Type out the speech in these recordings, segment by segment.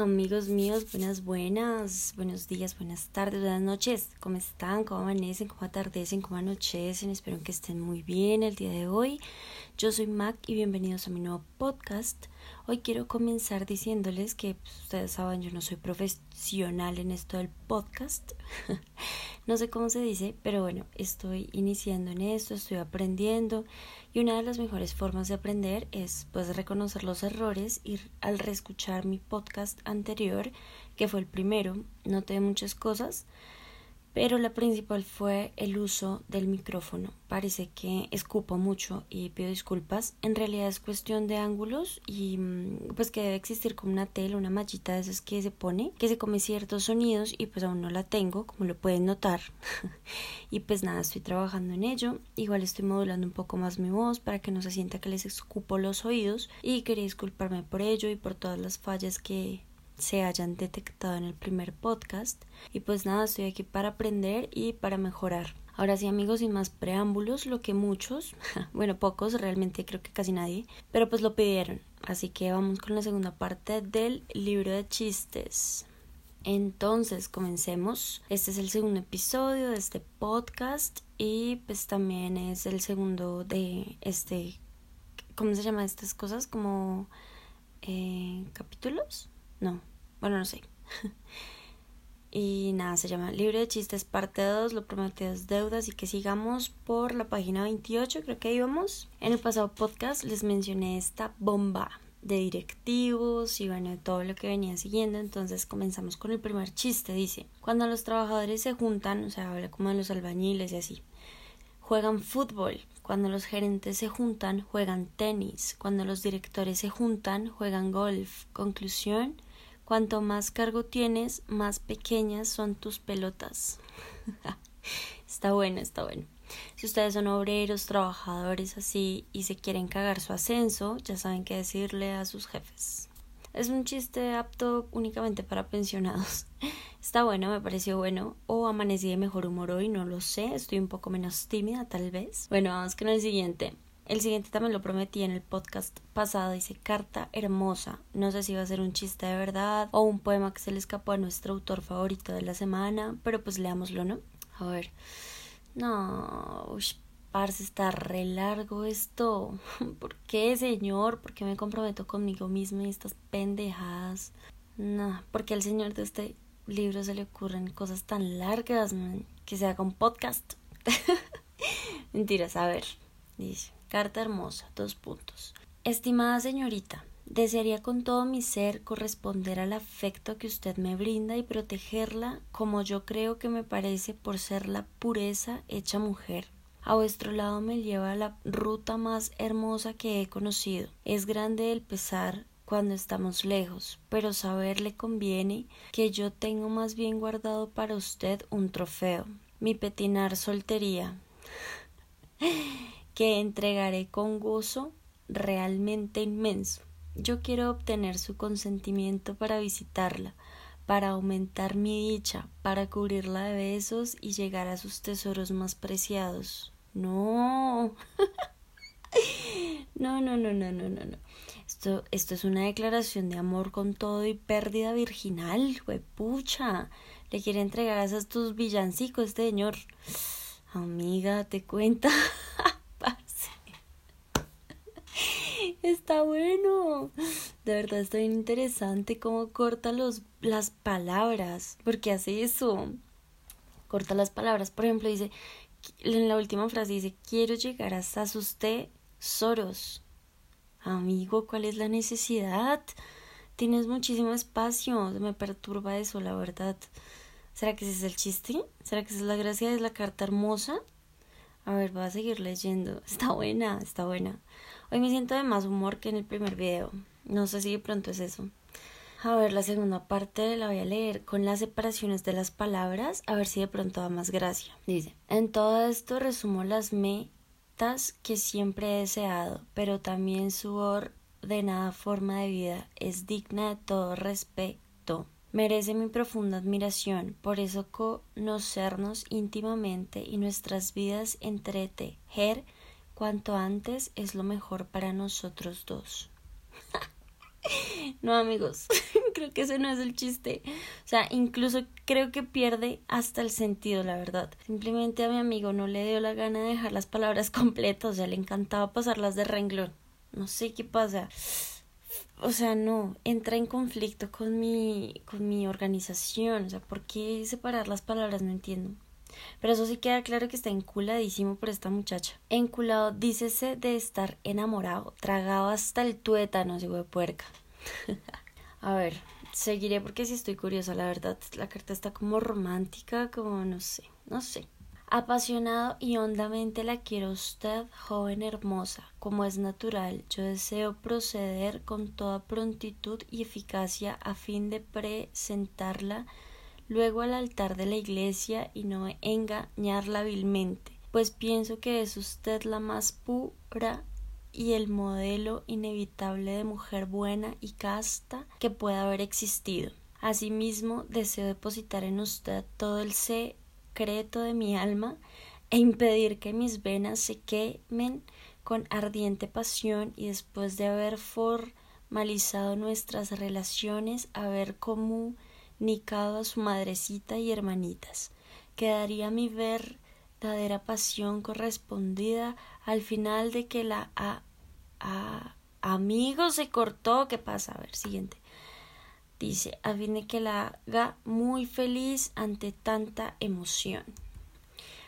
Amigos míos, buenas, buenas, buenos días, buenas tardes, buenas noches. ¿Cómo están? ¿Cómo amanecen? ¿Cómo atardecen? ¿Cómo anochecen? Espero que estén muy bien el día de hoy. Yo soy Mac y bienvenidos a mi nuevo podcast. Hoy quiero comenzar diciéndoles que pues, ustedes saben, yo no soy profesional en esto del podcast. no sé cómo se dice, pero bueno, estoy iniciando en esto, estoy aprendiendo. Y una de las mejores formas de aprender es pues reconocer los errores y al reescuchar mi podcast anterior, que fue el primero, noté muchas cosas pero la principal fue el uso del micrófono. Parece que escupo mucho y pido disculpas. En realidad es cuestión de ángulos y mm, pues que debe existir como una tela, una mallita de esas que se pone, que se come ciertos sonidos y pues aún no la tengo, como lo pueden notar. y pues nada, estoy trabajando en ello. Igual estoy modulando un poco más mi voz para que no se sienta que les escupo los oídos y quería disculparme por ello y por todas las fallas que se hayan detectado en el primer podcast. Y pues nada, estoy aquí para aprender y para mejorar. Ahora sí amigos, sin más preámbulos, lo que muchos, bueno pocos, realmente creo que casi nadie, pero pues lo pidieron. Así que vamos con la segunda parte del libro de chistes. Entonces, comencemos. Este es el segundo episodio de este podcast y pues también es el segundo de este, ¿cómo se llama estas cosas? Como eh, capítulos. No, bueno, no sé. y nada, se llama Libre de Chistes parte 2, lo prometido es deuda, así que sigamos por la página 28, creo que íbamos. En el pasado podcast les mencioné esta bomba de directivos y bueno, de todo lo que venía siguiendo. Entonces comenzamos con el primer chiste. Dice, cuando los trabajadores se juntan, o sea, habla como de los albañiles y así, juegan fútbol. Cuando los gerentes se juntan, juegan tenis. Cuando los directores se juntan, juegan golf. Conclusión, Cuanto más cargo tienes, más pequeñas son tus pelotas. está bueno, está bueno. Si ustedes son obreros, trabajadores así y se quieren cagar su ascenso, ya saben qué decirle a sus jefes. Es un chiste apto únicamente para pensionados. Está bueno, me pareció bueno. O amanecí de mejor humor hoy, no lo sé. Estoy un poco menos tímida, tal vez. Bueno, vamos con el siguiente. El siguiente también lo prometí en el podcast pasado, dice carta hermosa. No sé si va a ser un chiste de verdad o un poema que se le escapó a nuestro autor favorito de la semana, pero pues leámoslo, ¿no? A ver. No, uy, parce, está re largo esto. ¿Por qué, señor? ¿Por qué me comprometo conmigo mismo y estas pendejadas? No, porque al señor de este libro se le ocurren cosas tan largas, que se haga un podcast. Mentiras, a ver, dice. Carta hermosa, dos puntos. Estimada señorita, desearía con todo mi ser corresponder al afecto que usted me brinda y protegerla como yo creo que me parece por ser la pureza hecha mujer. A vuestro lado me lleva la ruta más hermosa que he conocido. Es grande el pesar cuando estamos lejos, pero saberle conviene que yo tengo más bien guardado para usted un trofeo, mi petinar soltería que entregaré con gozo realmente inmenso. Yo quiero obtener su consentimiento para visitarla, para aumentar mi dicha, para cubrirla de besos y llegar a sus tesoros más preciados. No. no, no, no, no, no, no. Esto, esto es una declaración de amor con todo y pérdida virginal, pucha. Le quiere entregar a esos tus villancicos, señor. Amiga, te cuenta. Está bueno. De verdad está bien interesante cómo corta los, las palabras. Porque hace eso. Corta las palabras. Por ejemplo, dice, en la última frase dice, quiero llegar hasta sus tesoros. Amigo, ¿cuál es la necesidad? Tienes muchísimo espacio. Me perturba eso, la verdad. ¿Será que ese es el chiste? ¿Será que esa es la gracia de la carta hermosa? A ver, voy a seguir leyendo. Está buena, está buena. Hoy me siento de más humor que en el primer video. No sé si de pronto es eso. A ver, la segunda parte la voy a leer con las separaciones de las palabras, a ver si de pronto da más gracia. Dice, en todo esto resumo las metas que siempre he deseado, pero también su ordenada forma de vida es digna de todo respeto. Merece mi profunda admiración, por eso conocernos íntimamente y nuestras vidas entretejer cuanto antes es lo mejor para nosotros dos. no amigos, creo que ese no es el chiste. O sea, incluso creo que pierde hasta el sentido, la verdad. Simplemente a mi amigo no le dio la gana de dejar las palabras completas, o sea, le encantaba pasarlas de renglón. No sé qué pasa. O sea, no, entra en conflicto con mi, con mi organización. O sea, ¿por qué separar las palabras? No entiendo. Pero eso sí queda claro que está enculadísimo por esta muchacha. Enculado, dícese de estar enamorado, tragado hasta el tuétano, se de puerca. A ver, seguiré porque sí estoy curiosa, la verdad. La carta está como romántica, como no sé, no sé. Apasionado y hondamente la quiero usted, joven hermosa, como es natural. Yo deseo proceder con toda prontitud y eficacia a fin de presentarla luego al altar de la iglesia y no engañarla vilmente, pues pienso que es usted la más pura y el modelo inevitable de mujer buena y casta que pueda haber existido. Asimismo, deseo depositar en usted todo el secreto de mi alma e impedir que mis venas se quemen con ardiente pasión y después de haber formalizado nuestras relaciones, haber común nicado a su madrecita y hermanitas. Quedaría mi verdadera pasión correspondida al final de que la a, a, amigo se cortó. ¿Qué pasa? A ver, siguiente. Dice, a fin de que la haga muy feliz ante tanta emoción.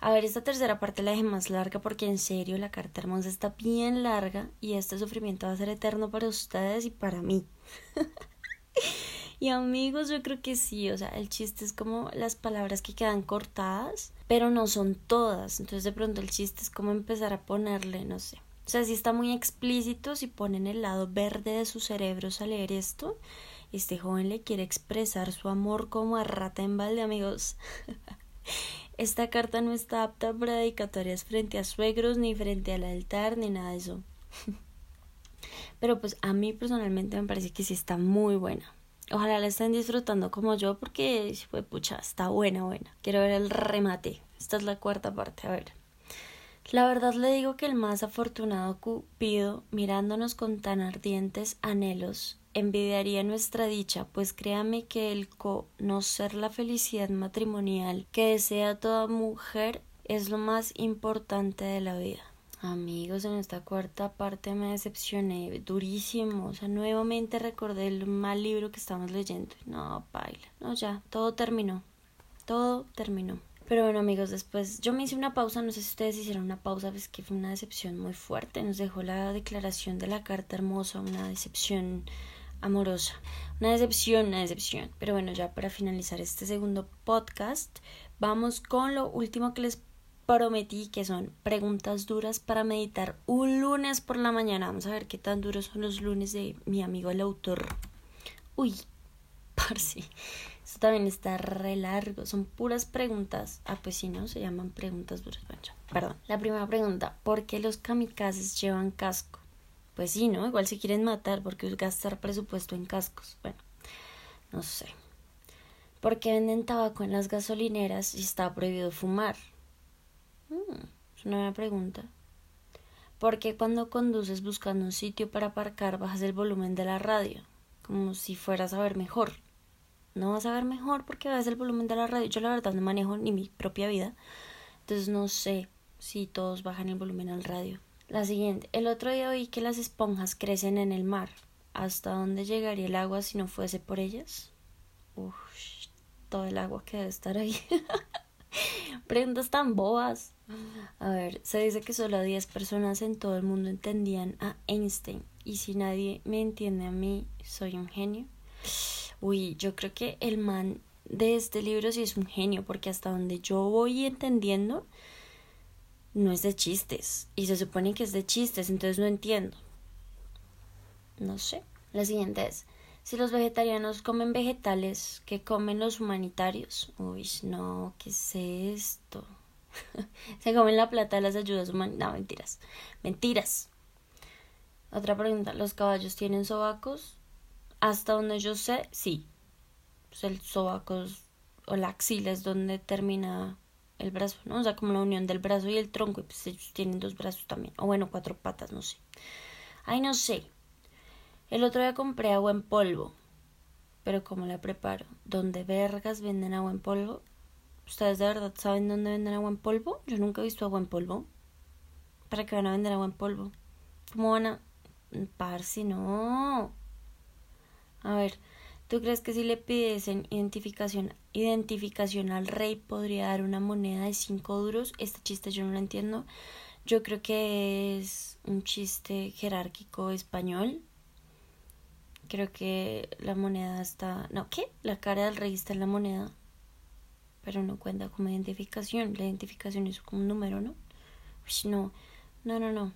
A ver, esta tercera parte la dejé más larga porque en serio la carta hermosa está bien larga y este sufrimiento va a ser eterno para ustedes y para mí. Y amigos, yo creo que sí, o sea, el chiste es como las palabras que quedan cortadas, pero no son todas. Entonces de pronto el chiste es como empezar a ponerle, no sé. O sea, si está muy explícito, si ponen el lado verde de su cerebro a leer esto, este joven le quiere expresar su amor como a rata en balde, amigos. Esta carta no está apta para dedicatorias frente a suegros, ni frente al altar, ni nada de eso. Pero pues a mí personalmente me parece que sí está muy buena. Ojalá la estén disfrutando como yo porque, pucha, está buena, buena. Quiero ver el remate. Esta es la cuarta parte, a ver. La verdad le digo que el más afortunado Cupido, mirándonos con tan ardientes anhelos, envidiaría nuestra dicha, pues créame que el conocer la felicidad matrimonial que desea toda mujer es lo más importante de la vida. Amigos, en esta cuarta parte me decepcioné durísimo. O sea, nuevamente recordé el mal libro que estábamos leyendo. No, baila. No, ya, todo terminó. Todo terminó. Pero bueno, amigos, después yo me hice una pausa. No sé si ustedes hicieron una pausa, pues que fue una decepción muy fuerte. Nos dejó la declaración de la carta hermosa, una decepción amorosa. Una decepción, una decepción. Pero bueno, ya para finalizar este segundo podcast, vamos con lo último que les prometí que son preguntas duras para meditar un lunes por la mañana. Vamos a ver qué tan duros son los lunes de mi amigo el autor. Uy, parce. Esto también está re largo. Son puras preguntas. Ah, pues si no, se llaman preguntas duras. perdón. La primera pregunta: ¿por qué los kamikazes llevan casco? Pues sí, ¿no? Igual si quieren matar, porque gastar presupuesto en cascos. Bueno, no sé. ¿Por qué venden tabaco en las gasolineras y está prohibido fumar? Mm, es una buena pregunta. ¿Por qué cuando conduces buscando un sitio para aparcar bajas el volumen de la radio? Como si fueras a ver mejor. No vas a ver mejor porque bajas el volumen de la radio. Yo la verdad no manejo ni mi propia vida. Entonces no sé si todos bajan el volumen al radio. La siguiente. El otro día oí que las esponjas crecen en el mar. ¿Hasta dónde llegaría el agua si no fuese por ellas? Uf, todo el agua que debe estar ahí. Preguntas tan bobas. A ver, se dice que solo 10 personas en todo el mundo entendían a Einstein. Y si nadie me entiende a mí, soy un genio. Uy, yo creo que el man de este libro sí es un genio, porque hasta donde yo voy entendiendo, no es de chistes. Y se supone que es de chistes, entonces no entiendo. No sé. La siguiente es, si los vegetarianos comen vegetales, ¿qué comen los humanitarios? Uy, no, ¿qué es esto? Se comen la plata de las ayudas humanitarias. No, mentiras. Mentiras. Otra pregunta, ¿los caballos tienen sobacos? Hasta donde yo sé, sí. Pues el sobaco o la axila es donde termina el brazo, ¿no? O sea, como la unión del brazo y el tronco, y pues ellos tienen dos brazos también. O bueno, cuatro patas, no sé. Ay, no sé. El otro día compré agua en polvo. Pero ¿cómo la preparo? ¿Dónde vergas venden agua en polvo? ¿Ustedes de verdad saben dónde venden agua en polvo? Yo nunca he visto agua en polvo. ¿Para qué van a vender agua en polvo? ¿Cómo van a...? Parsi, no. A ver, ¿tú crees que si le pidiesen identificación, identificación al rey podría dar una moneda de cinco duros? Este chiste yo no lo entiendo. Yo creo que es un chiste jerárquico español. Creo que la moneda está... No, ¿qué? La cara del rey está en la moneda. Pero no cuenta como identificación. La identificación es como un número, ¿no? no, no, no.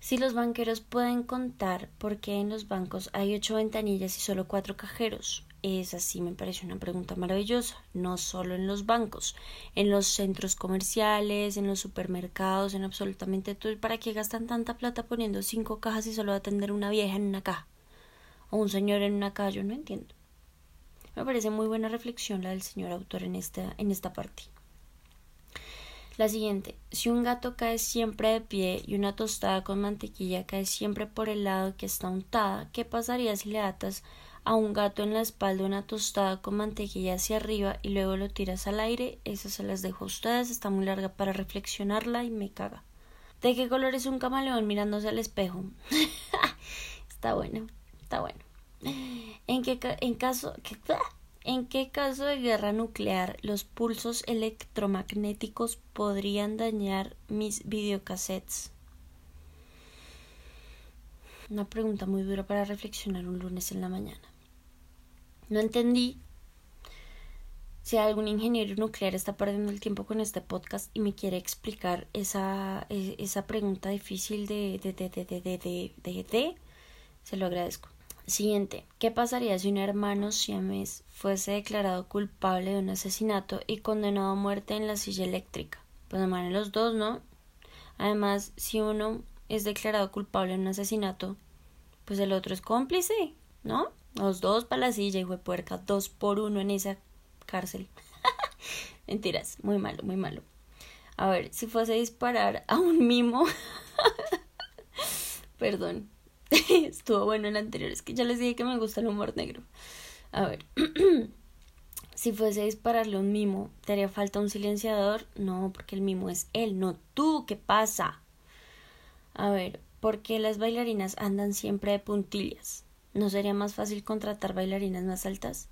Si los banqueros pueden contar por qué en los bancos hay ocho ventanillas y solo cuatro cajeros, es así me parece una pregunta maravillosa. No solo en los bancos, en los centros comerciales, en los supermercados, en absolutamente todo. ¿Para qué gastan tanta plata poniendo cinco cajas y solo atender una vieja en una caja? O un señor en una caja, yo no entiendo. Me parece muy buena reflexión la del señor autor en esta, en esta parte. La siguiente, si un gato cae siempre de pie y una tostada con mantequilla cae siempre por el lado que está untada, ¿qué pasaría si le atas a un gato en la espalda una tostada con mantequilla hacia arriba y luego lo tiras al aire? Esa se las dejo a ustedes, está muy larga para reflexionarla y me caga. ¿De qué color es un camaleón mirándose al espejo? está bueno, está bueno. ¿En qué en caso ¿En qué caso de guerra nuclear los pulsos electromagnéticos podrían dañar mis videocassettes? Una pregunta muy dura para reflexionar un lunes en la mañana. No entendí si algún ingeniero nuclear está perdiendo el tiempo con este podcast y me quiere explicar esa, e, esa pregunta difícil de, de, de, de, de, de, de, de, se lo agradezco. Siguiente. ¿Qué pasaría si un hermano siamés fuese declarado culpable de un asesinato y condenado a muerte en la silla eléctrica? Pues mueren los dos, ¿no? Además, si uno es declarado culpable de un asesinato, pues el otro es cómplice, ¿no? Los dos para la silla, hijo de puerca, dos por uno en esa cárcel. Mentiras, muy malo, muy malo. A ver, si fuese a disparar a un mimo. Perdón, Estuvo bueno el anterior, es que ya les dije que me gusta el humor negro. A ver, si fuese a dispararle un mimo, ¿te haría falta un silenciador? No, porque el mimo es él, no tú, ¿qué pasa? A ver, ¿por qué las bailarinas andan siempre de puntillas? ¿No sería más fácil contratar bailarinas más altas?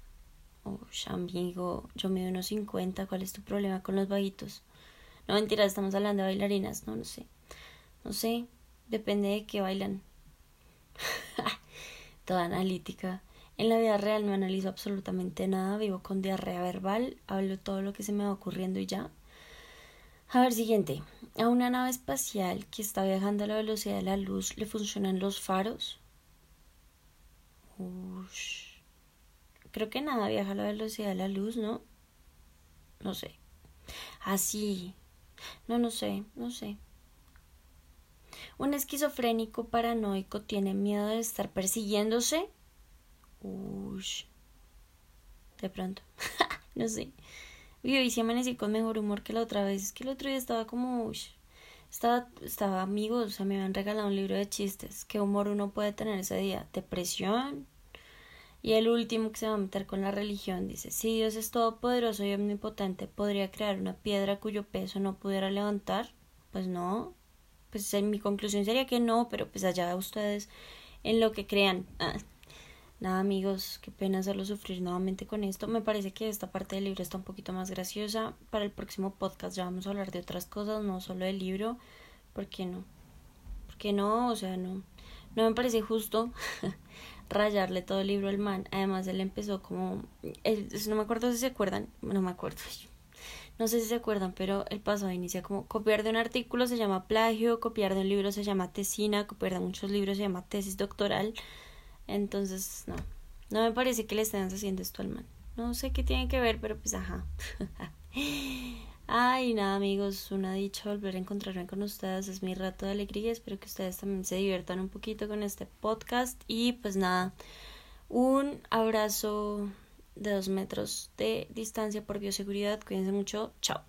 Oh, amigo, yo mido unos 50, ¿cuál es tu problema con los bajitos? No, mentira, estamos hablando de bailarinas, no, no sé. No sé, depende de qué bailan. Toda analítica. En la vida real no analizo absolutamente nada, vivo con diarrea verbal, hablo todo lo que se me va ocurriendo y ya. A ver, siguiente. A una nave espacial que está viajando a la velocidad de la luz, ¿le funcionan los faros? Ush. Creo que nada viaja a la velocidad de la luz, ¿no? No sé. Así. Ah, no, no sé, no sé. Un esquizofrénico paranoico tiene miedo de estar persiguiéndose. Ush. De pronto. no sé. Y hoy sí amanecí con mejor humor que la otra vez. Es que el otro día estaba como. Ush. Estaba, estaba amigos, o sea, me habían regalado un libro de chistes. ¿Qué humor uno puede tener ese día? ¿Depresión? Y el último que se va a meter con la religión dice, si Dios es todopoderoso y omnipotente, ¿podría crear una piedra cuyo peso no pudiera levantar? Pues no, pues mi conclusión sería que no, pero pues allá ustedes en lo que crean. Ah, nada amigos, qué pena hacerlo sufrir nuevamente con esto. Me parece que esta parte del libro está un poquito más graciosa. Para el próximo podcast ya vamos a hablar de otras cosas, no solo del libro. ¿Por qué no? ¿Por qué no? O sea, no. No me parece justo rayarle todo el libro al man. Además, él empezó como... no me acuerdo si se acuerdan. No me acuerdo. No sé si se acuerdan, pero el paso inicia como copiar de un artículo se llama plagio, copiar de un libro se llama tesina, copiar de muchos libros se llama tesis doctoral. Entonces, no, no me parece que le estén haciendo esto al man. No sé qué tiene que ver, pero pues ajá. Ay, nada amigos, una dicha volver a encontrarme con ustedes, es mi rato de alegría, espero que ustedes también se diviertan un poquito con este podcast y pues nada, un abrazo de dos metros de distancia por bioseguridad. Cuídense mucho. Chao.